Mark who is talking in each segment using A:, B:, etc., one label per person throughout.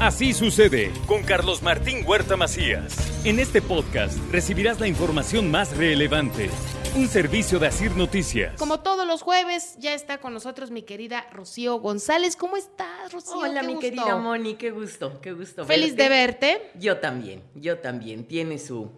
A: Así sucede con Carlos Martín Huerta Macías. En este podcast recibirás la información más relevante. Un servicio de Asir Noticias.
B: Como todos los jueves, ya está con nosotros mi querida Rocío González. ¿Cómo estás, Rocío?
C: Hola,
B: Qué
C: mi
B: gusto.
C: querida Moni, qué gusto, qué gusto.
B: Feliz de verte.
C: Yo también, yo también. Tiene su,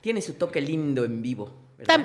C: tiene su toque lindo en vivo.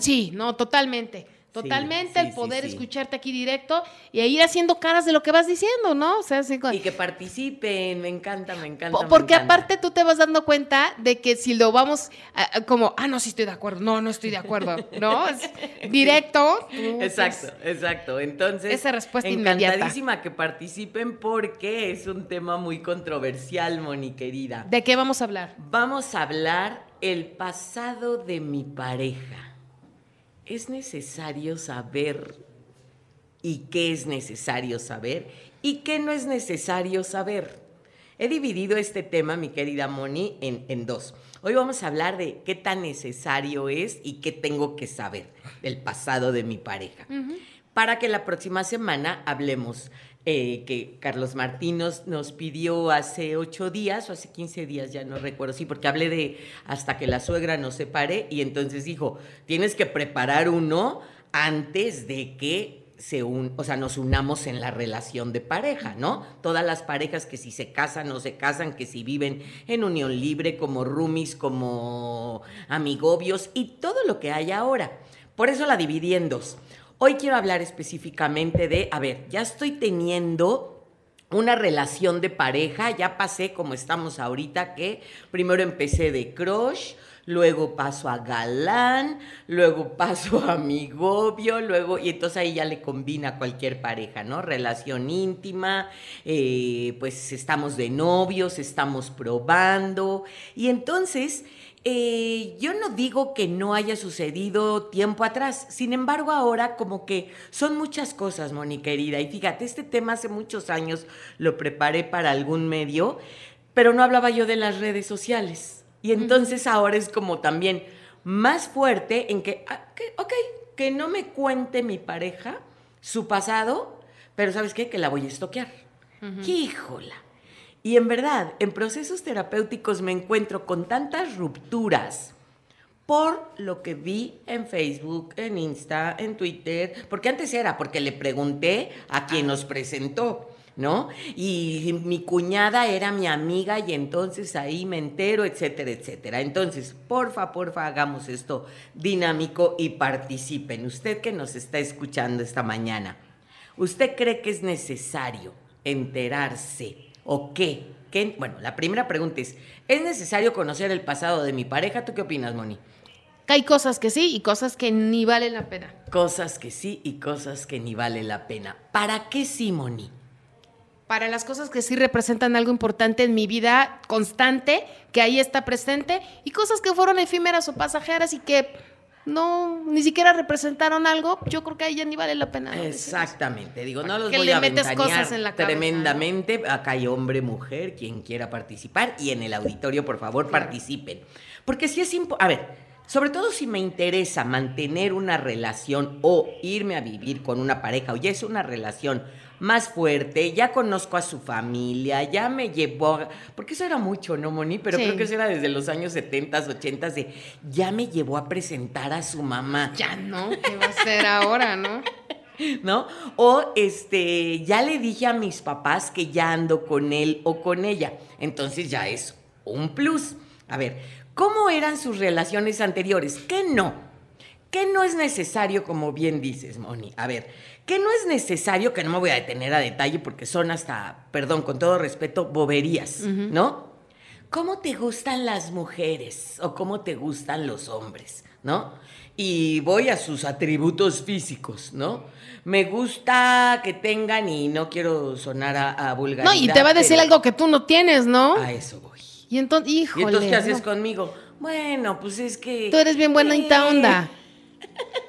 B: sí, no, totalmente. Totalmente
C: sí,
B: el poder
C: sí.
B: escucharte aquí directo y ir haciendo caras de lo que vas diciendo, ¿no? O sea, así con-
C: Y que participen, me encanta, me encanta. Me
B: Porque
C: encanta.
B: aparte tú te vas dando cuenta de que si lo vamos a- como, ah, no, sí estoy de acuerdo, no, no estoy de acuerdo, ¿no? Es directo. tú,
C: Exacto,
B: pues,
C: exacto. Entonces,
B: Esa respuesta inmediata.
C: encantadísima que participen porque es un tema muy controversial, Moni querida.
B: ¿De qué vamos a hablar?
C: Vamos a hablar el pasado de mi pareja. Es necesario saber y qué es necesario saber y qué no es necesario saber. He dividido este tema, mi querida Moni, en, en dos. Hoy vamos a hablar de qué tan necesario es y qué tengo que saber del pasado de mi pareja. Para que la próxima semana hablemos, eh, que Carlos Martín nos, nos pidió hace ocho días o hace 15 días, ya no recuerdo, sí, porque hablé de hasta que la suegra nos separe y entonces dijo, tienes que preparar uno antes de que se un, o sea, nos unamos en la relación de pareja, ¿no? Todas las parejas que si se casan o se casan, que si viven en unión libre, como roomies, como amigobios y todo lo que hay ahora. Por eso la dividí en dos. Hoy quiero hablar específicamente de, a ver, ya estoy teniendo una relación de pareja, ya pasé como estamos ahorita, que primero empecé de crush, luego paso a galán, luego paso a amigobio, luego, y entonces ahí ya le combina cualquier pareja, ¿no? Relación íntima, eh, pues estamos de novios, estamos probando, y entonces... Eh, yo no digo que no haya sucedido tiempo atrás, sin embargo ahora como que son muchas cosas, Moni querida, y fíjate, este tema hace muchos años lo preparé para algún medio, pero no hablaba yo de las redes sociales. Y entonces ahora es como también más fuerte en que, ah, que, ok, que no me cuente mi pareja su pasado, pero ¿sabes qué? Que la voy a estoquear. Híjola. Y en verdad, en procesos terapéuticos me encuentro con tantas rupturas por lo que vi en Facebook, en Insta, en Twitter, porque antes era porque le pregunté a quien nos presentó, ¿no? Y mi cuñada era mi amiga y entonces ahí me entero, etcétera, etcétera. Entonces, porfa, porfa, hagamos esto dinámico y participen. Usted que nos está escuchando esta mañana, ¿usted cree que es necesario enterarse o qué? ¿Qué? Bueno, la primera pregunta es, ¿es necesario conocer el pasado de mi pareja? ¿Tú qué opinas, Moni?
B: Hay cosas que sí y cosas que ni valen la pena.
C: Cosas que sí y cosas que ni vale la pena. ¿Para qué sí, Moni?
B: Para las cosas que sí representan algo importante en mi vida constante, que ahí está presente, y cosas que fueron efímeras o pasajeras y que no, ni siquiera representaron algo, yo creo que ahí ya ni vale la pena.
C: Exactamente, digo, no los voy
B: le
C: a
B: metes cosas en la cabeza?
C: tremendamente. Acá hay hombre, mujer, quien quiera participar y en el auditorio, por favor, participen. Porque si es importante, a ver, sobre todo si me interesa mantener una relación o irme a vivir con una pareja o ya es una relación más fuerte, ya conozco a su familia, ya me llevó, a- porque eso era mucho, ¿no, Moni? Pero
B: Sí.
C: creo que eso era desde los años 70, 80, de ya me llevó a presentar a su mamá.
B: Ya no, ¿qué va a ser ahora, no?
C: ¿no? O este, ya le dije a mis papás que ya ando con él o con ella. Entonces ya es un plus. A ver, ¿cómo eran sus relaciones anteriores? ¿Qué no? ¿Qué no es necesario, como bien dices, Moni? A ver, ¿qué no es necesario? Que no me voy a detener a detalle porque son hasta, perdón, con todo respeto, boberías, ¿no? ¿Cómo te gustan las mujeres o cómo te gustan los hombres, no? Y voy a sus atributos físicos, ¿no? Me gusta que tengan, y no quiero sonar a, a vulgaridad.
B: No, y te va a decir algo que tú no tienes, ¿no?
C: A eso voy.
B: Y entonces,
C: ¿Y
B: híjole.
C: entonces qué haces
B: no.
C: conmigo? Bueno, pues es que...
B: Tú eres bien buena
C: Eh,
B: onda.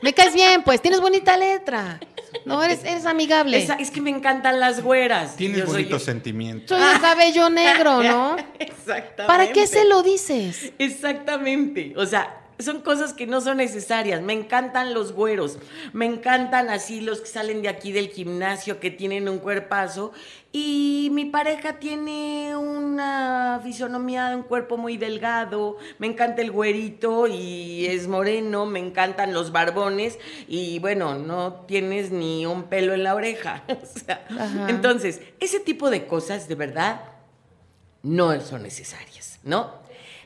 B: Me caes bien, pues, tienes bonita letra. No, eres, eres amigable.
C: es que me encantan las güeras.
D: Tienes
C: Yo soy-
D: bonitos sentimientos.
B: Soy de cabello negro, ¿no?
C: Exactamente.
B: ¿Para qué se lo dices?
C: Exactamente. O sea, son cosas que no son necesarias. Me encantan los güeros, me encantan así los que salen de aquí del gimnasio, que tienen un cuerpazo. Y mi pareja tiene una fisonomía de un cuerpo muy delgado. Me encanta el güerito y es moreno. Me encantan los barbones. Y bueno, no tienes ni un pelo en la oreja. entonces, ese tipo de cosas de verdad no son necesarias, ¿no?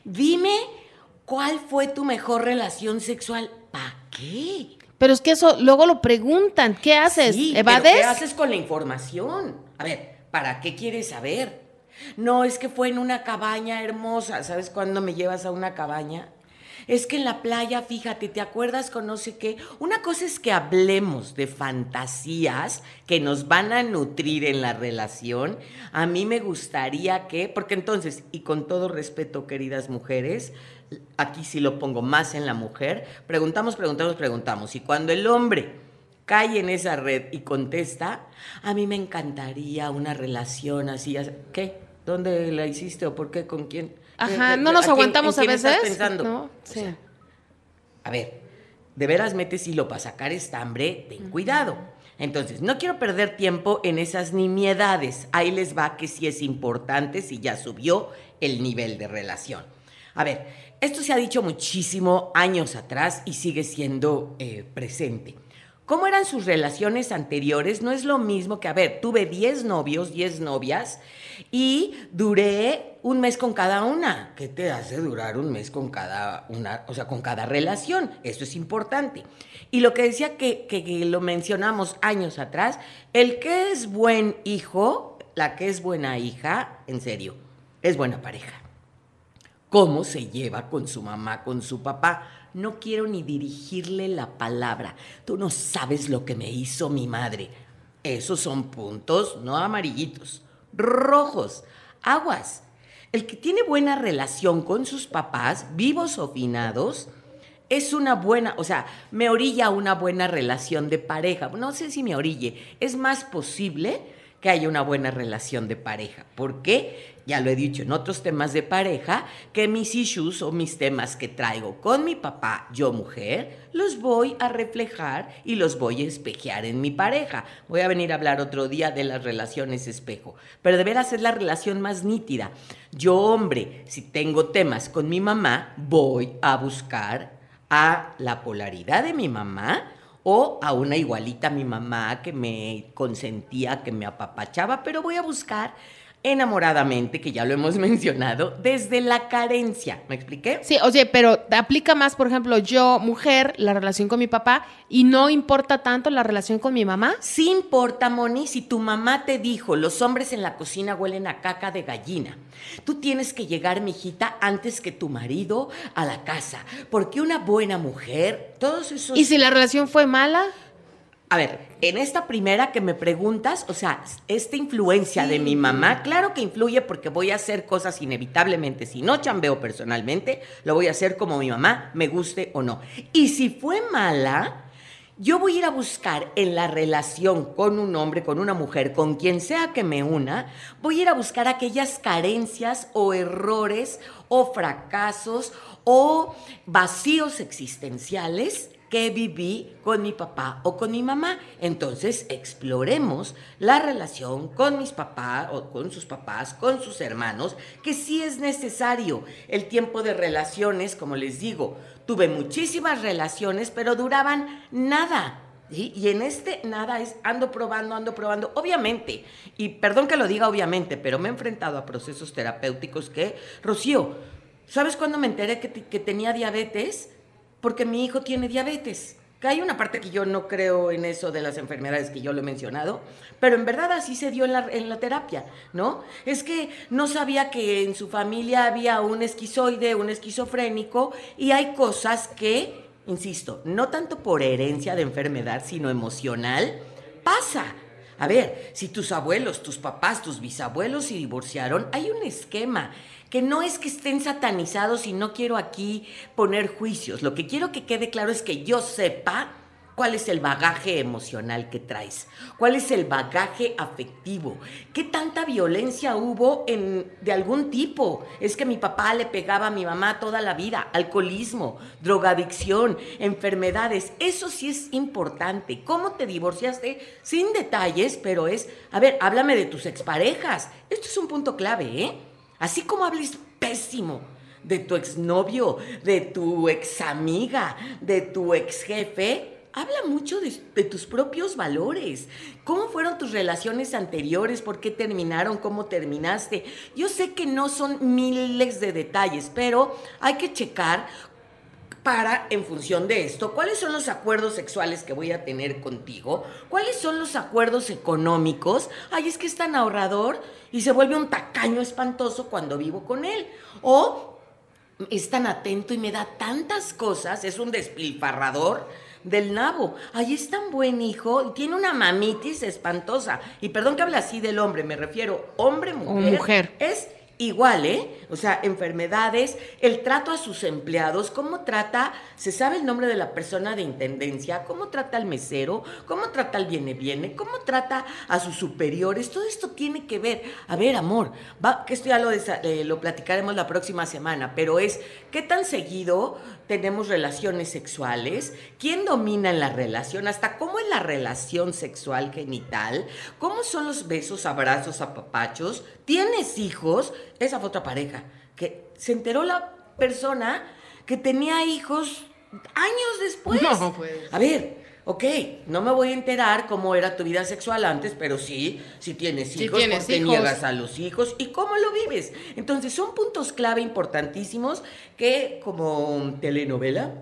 C: Dime ¿Cuál fue tu mejor relación sexual? ¿Para qué?
B: Pero es que eso luego lo preguntan. ¿Qué haces? ¿Evades?
C: ¿Qué haces con la información? A ver, ¿para qué quieres saber? No, es que fue en una cabaña hermosa. ¿Sabes cuándo me llevas a una cabaña? Es que en la playa, fíjate, ¿te acuerdas con no sé qué? Una cosa es que hablemos de fantasías que nos van a nutrir en la relación. A mí me gustaría que, porque entonces, y con todo respeto, queridas mujeres, aquí sí lo pongo más en la mujer, preguntamos, preguntamos, preguntamos. Y cuando el hombre cae en esa red y contesta, a mí me encantaría una relación así. ¿Qué? ¿Dónde la hiciste o por qué? ¿Con quién?
B: Ajá, no nos aguantamos a veces.
C: Estás pensando? sí. a ver, de veras metes hilo para sacar estambre, ten cuidado. Entonces, no quiero perder tiempo en esas nimiedades. Ahí les va que sí es importante si ya subió el nivel de relación. A ver, esto se ha dicho muchísimo años atrás y sigue siendo eh, presente. ¿Cómo eran sus relaciones anteriores? No es lo mismo que, a ver, tuve 10 novios, 10 novias y duré un mes con cada una. ¿Qué te hace durar un mes con cada una, o sea, con cada relación? Eso es importante. Y lo que decía que, que lo mencionamos años atrás, el que es buen hijo, la que es buena hija, en serio, es buena pareja cómo se lleva con su mamá, con su papá. No quiero ni dirigirle la palabra. Tú no sabes lo que me hizo mi madre. Esos son puntos, no amarillitos, rojos, aguas. El que tiene buena relación con sus papás, vivos o finados, es una buena, o sea, me orilla una buena relación de pareja. No sé si me orille, es más posible que haya una buena relación de pareja. ¿Por qué? ya lo he dicho en otros temas de pareja, que mis issues o mis temas que traigo con mi papá, yo mujer, los voy a reflejar y los voy a espejear en mi pareja. Voy a venir a hablar otro día de las relaciones espejo, pero de veras es la relación más nítida. Yo, hombre, si tengo temas con mi mamá, voy a buscar a la polaridad de mi mamá o a una igualita a mi mamá que me consentía, que me apapachaba, pero voy a buscar enamoradamente, que ya lo hemos mencionado, desde la carencia. ¿Me expliqué?
B: Sí, oye, pero aplica más, por ejemplo, yo, mujer, la relación con mi papá, y no importa tanto la relación con mi mamá.
C: Sí importa, Moni, si tu mamá te dijo, los hombres en la cocina huelen a caca de gallina. Tú tienes que llegar, mijita, antes que tu marido a la casa, porque una buena mujer, todos esos...
B: ¿Y si la relación fue mala?
C: A ver, en esta primera que me preguntas, o sea, esta influencia de mi mamá, claro que influye porque voy a hacer cosas inevitablemente. Si no chambeo personalmente, lo voy a hacer como mi mamá, me guste o no. Y si fue mala, yo voy a ir a buscar en la relación con un hombre, con una mujer, con quien sea que me una, voy a ir a buscar aquellas carencias o errores o fracasos o vacíos existenciales que viví con mi papá o con mi mamá. Entonces, exploremos la relación con mis papás o con sus papás, con sus hermanos, que sí es necesario. El tiempo de relaciones, como les digo, tuve muchísimas relaciones, pero duraban nada. Y en este nada es ando probando, ando probando. Obviamente, y perdón que lo diga obviamente, pero me he enfrentado a procesos terapéuticos que, Rocío, ¿sabes cuándo me enteré que, tenía diabetes? Porque mi hijo tiene diabetes. Que hay una parte que yo no creo en eso de las enfermedades que yo lo he mencionado, pero en verdad así se dio en la, en la terapia, ¿no? Es que no sabía que en su familia había un esquizoide, un esquizofrénico, y hay cosas que, insisto, no tanto por herencia de enfermedad, sino emocional, pasa. A ver, si tus abuelos, tus papás, tus bisabuelos se divorciaron, hay un esquema que no es que estén satanizados y no quiero aquí poner juicios. Lo que quiero que quede claro es que yo sepa ¿Cuál es el bagaje emocional que traes? ¿Cuál es el bagaje afectivo? ¿Qué tanta violencia hubo de algún tipo? Es que mi papá le pegaba a mi mamá toda la vida. Alcoholismo, drogadicción, enfermedades. Eso sí es importante. ¿Cómo te divorciaste? Sin detalles, pero es, a ver, háblame de tus exparejas. Esto es un punto clave, ¿eh? Así como hables pésimo de tu exnovio, de tu examiga, de tu exjefe, habla mucho de, tus propios valores. ¿Cómo fueron tus relaciones anteriores? ¿Por qué terminaron? ¿Cómo terminaste? Yo sé que no son miles de detalles, pero hay que checar para, en función de esto, cuáles son los acuerdos sexuales que voy a tener contigo, cuáles son los acuerdos económicos. Ay, es que es tan ahorrador y se vuelve un tacaño espantoso cuando vivo con él. O es tan atento y me da tantas cosas, es un despilfarrador del nabo. Ahí es tan buen hijo y tiene una mamitis espantosa. Y perdón que hable así del hombre, me refiero hombre, mujer.
B: mujer.
C: Es igual, ¿eh? O sea, enfermedades, el trato a sus empleados, cómo trata, se sabe el nombre de la persona de intendencia, cómo trata al mesero, cómo trata al viene viene, cómo trata a sus superiores, todo esto tiene que ver. A ver, amor, va, que esto ya lo, eh, lo platicaremos la próxima semana, pero es qué tan seguido tenemos relaciones sexuales, quién domina en la relación, hasta cómo es la relación sexual genital, cómo son los besos, abrazos, apapachos, tienes hijos, esa fue otra pareja, que se enteró la persona que tenía hijos años después.
B: No, pues.
C: A ver, ok, no me voy a enterar cómo era tu vida sexual antes, pero sí, si tienes hijos,
B: tienes
C: ¿por qué
B: hijos.
C: niegas a los hijos y cómo lo vives. Entonces, son puntos clave importantísimos que como telenovela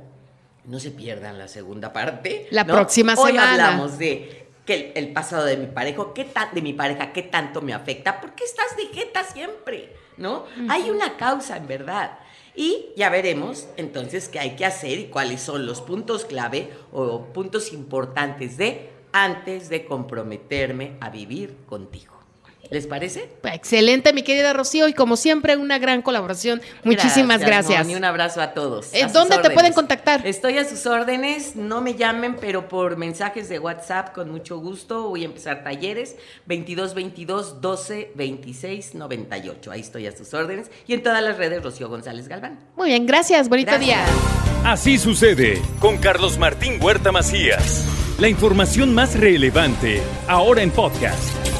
C: no se pierdan la segunda parte.
B: La
C: ¿no?
B: próxima
C: Hoy
B: semana.
C: hablamos de que el, el pasado de mi pareja, qué tan, de mi pareja, qué tanto me afecta, porque estás de jeta siempre, ¿no? Hay una causa, en verdad. Y ya veremos entonces qué hay que hacer y cuáles son los puntos clave o puntos importantes de antes de comprometerme a vivir contigo. ¿Les parece?
B: Excelente, mi querida Rocío, y como siempre, una gran colaboración. Muchísimas gracias.
C: Moni, un abrazo a todos.
B: Eh,
C: a
B: ¿dónde te pueden contactar?
C: Estoy a sus órdenes, no me llamen, pero por mensajes de WhatsApp con mucho gusto. Voy a empezar talleres 22 22 12 26 98. Ahí estoy a sus órdenes y en todas las redes Rocío González Galván.
B: Muy bien, gracias. Bonito
C: Gracias.
B: día.
A: Así sucede con Carlos Martín Huerta Macías. La información más relevante ahora en podcast.